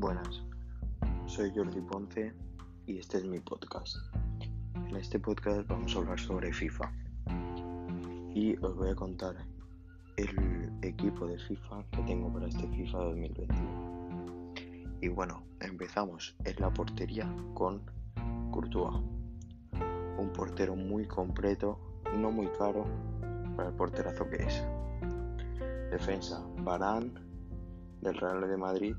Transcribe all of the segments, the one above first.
Buenas, soy Jordi Ponce y este es mi podcast. En este podcast vamos a hablar sobre FIFA y os voy a contar el equipo de FIFA que tengo para este FIFA 2021. Y bueno, empezamos en la portería con Courtois, un portero muy completo, no muy caro para el porterazo que es. Defensa, Barán del Real de Madrid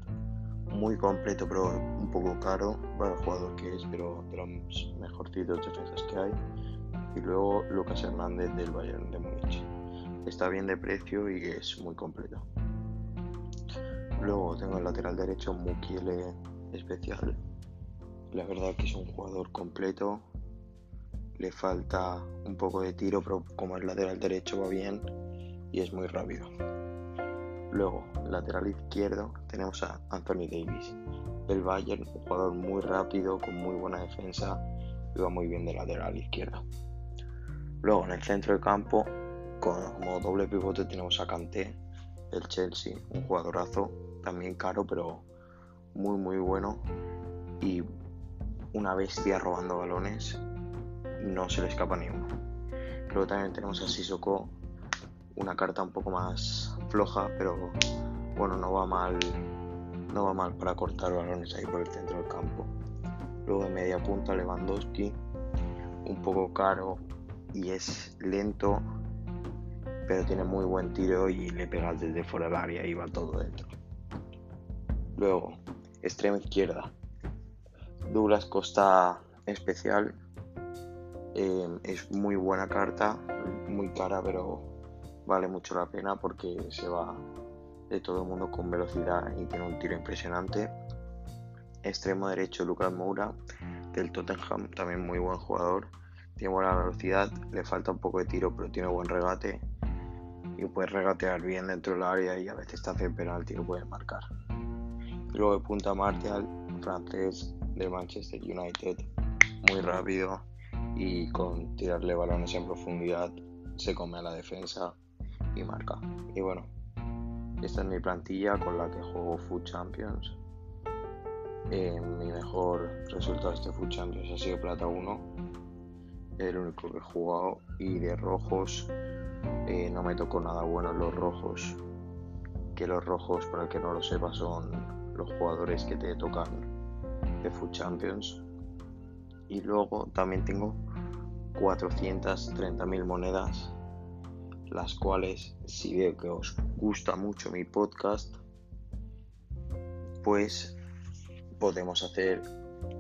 muy completo, pero un poco caro para el jugador que es, pero de los mejorcitos defensas que hay. Y luego Lucas Hernández del Bayern de Múnich. Está bien de precio y es muy completo. Luego tengo el lateral derecho Mukiele especial. La verdad que es un jugador completo. Le falta un poco de tiro, pero como es lateral derecho va bien y es muy rápido. Luego, lateral izquierdo, tenemos a Anthony Davis del Bayern, un jugador muy rápido, con muy buena defensa y va muy bien de lateral izquierdo. Luego, en el centro del campo, como doble pivote, tenemos a Kanté del Chelsea, un jugadorazo, también caro, pero muy, muy bueno y una bestia robando balones, no se le escapa ni uno. Luego también tenemos a Sissoko una carta un poco más floja, pero bueno, no va mal, no va mal para cortar balones ahí por el centro del campo. Luego de media punta Lewandowski, un poco caro y es lento, pero tiene muy buen tiro y le pega desde fuera del área y va todo dentro. Luego, extrema izquierda. Douglas Costa especial. Eh, es muy buena carta, muy cara, pero vale mucho la pena porque se va de todo el mundo con velocidad y tiene un tiro impresionante. Extremo derecho Lucas Moura del Tottenham, también muy buen jugador. Tiene buena velocidad, le falta un poco de tiro, pero tiene buen regate y puede regatear bien dentro del área y a veces te hace penalti lo puede marcar. luego de punta Martial, francés de Manchester United, muy rápido y con tirarle balones en profundidad se come a la defensa y marca. Y bueno, esta es mi plantilla con la que juego Food Champions. Eh, mi mejor resultado de este Food Champions ha sido Plata 1. El único que he jugado. Y de rojos eh, no me tocó nada bueno en los rojos. Que los rojos, para el que no lo sepa, son los jugadores que te tocan de Food Champions. Y luego también tengo 430.000 monedas las cuales si veo que os gusta mucho mi podcast, pues podemos hacer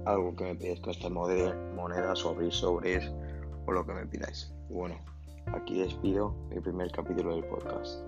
algo que me pidáis con monedas o abrir sobres o lo que me pidáis. Bueno, aquí despido mi primer capítulo del podcast.